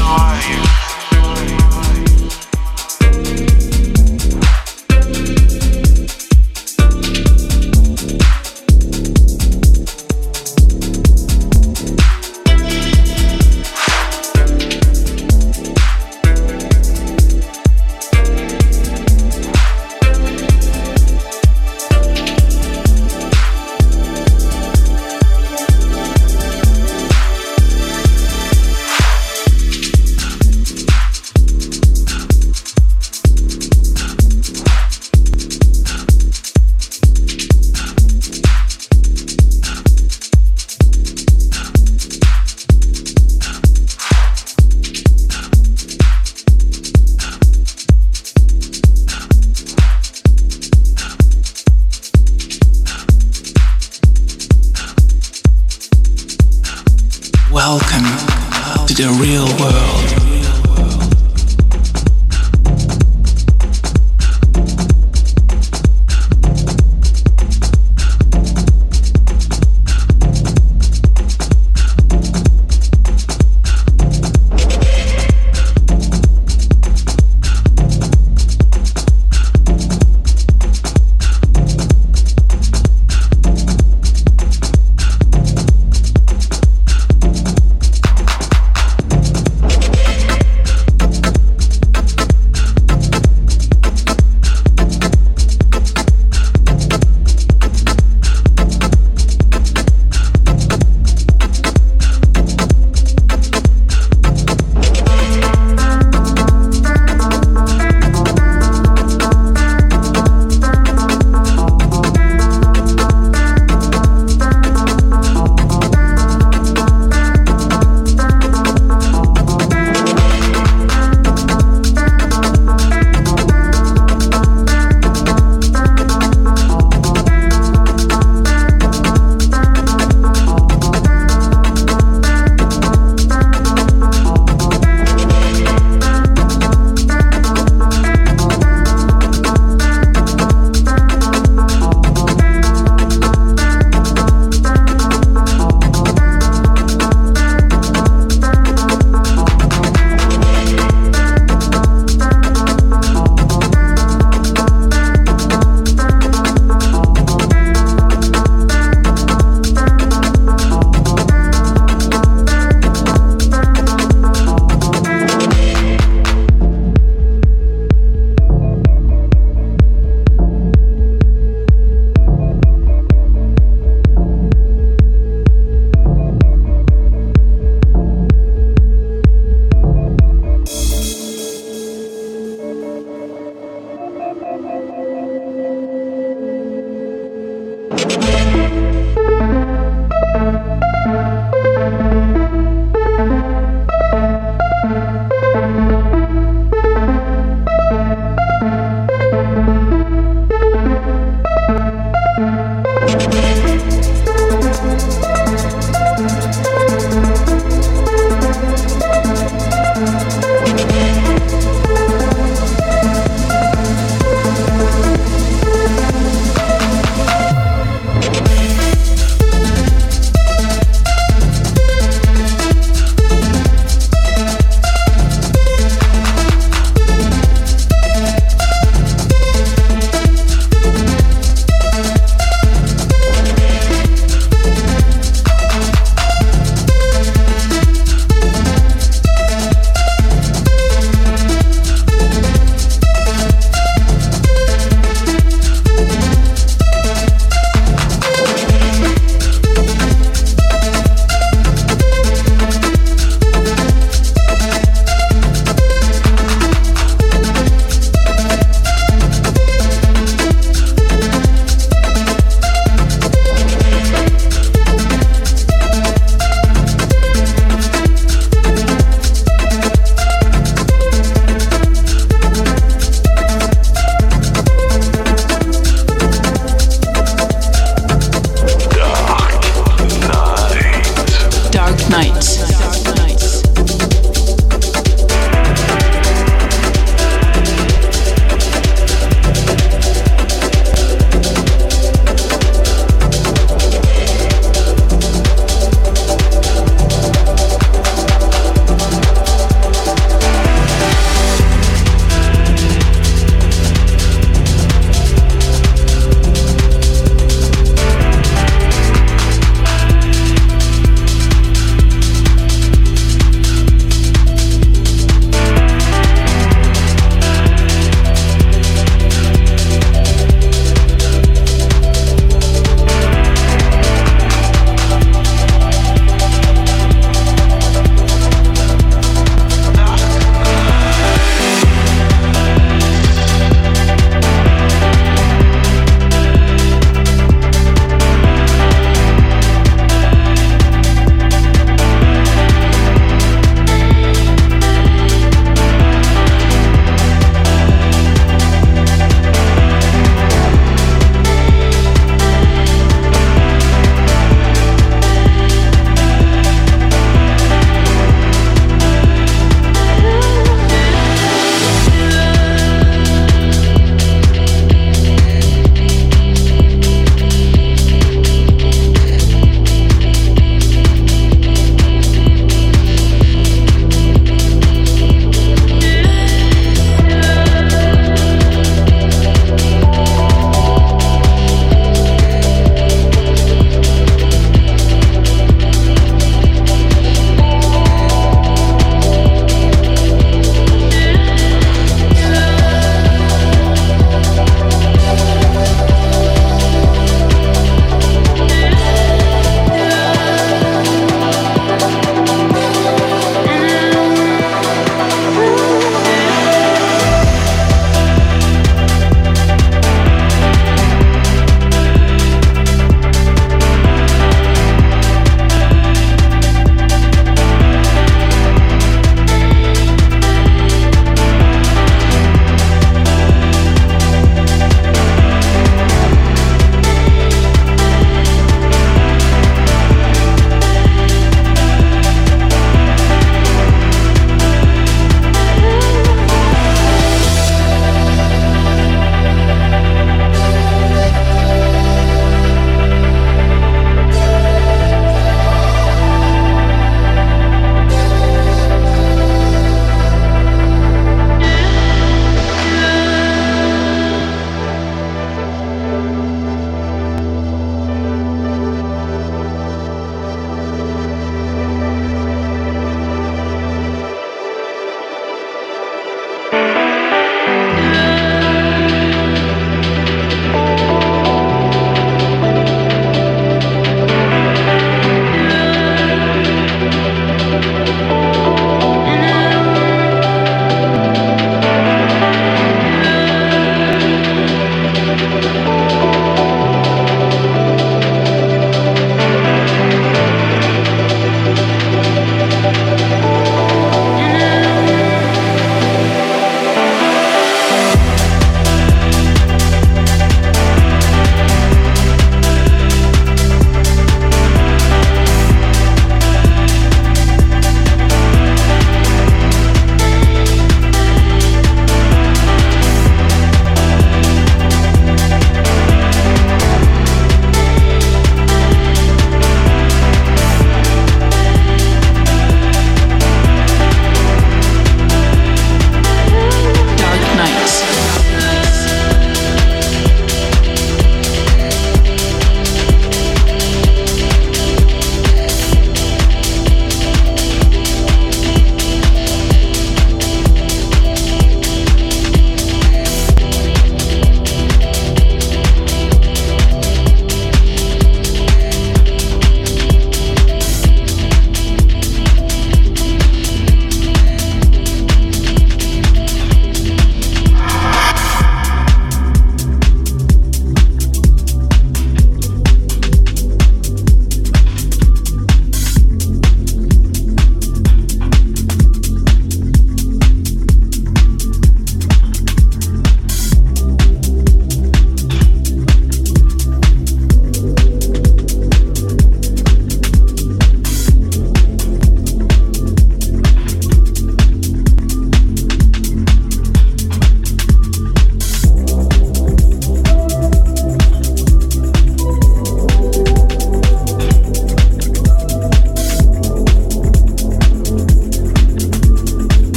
nice.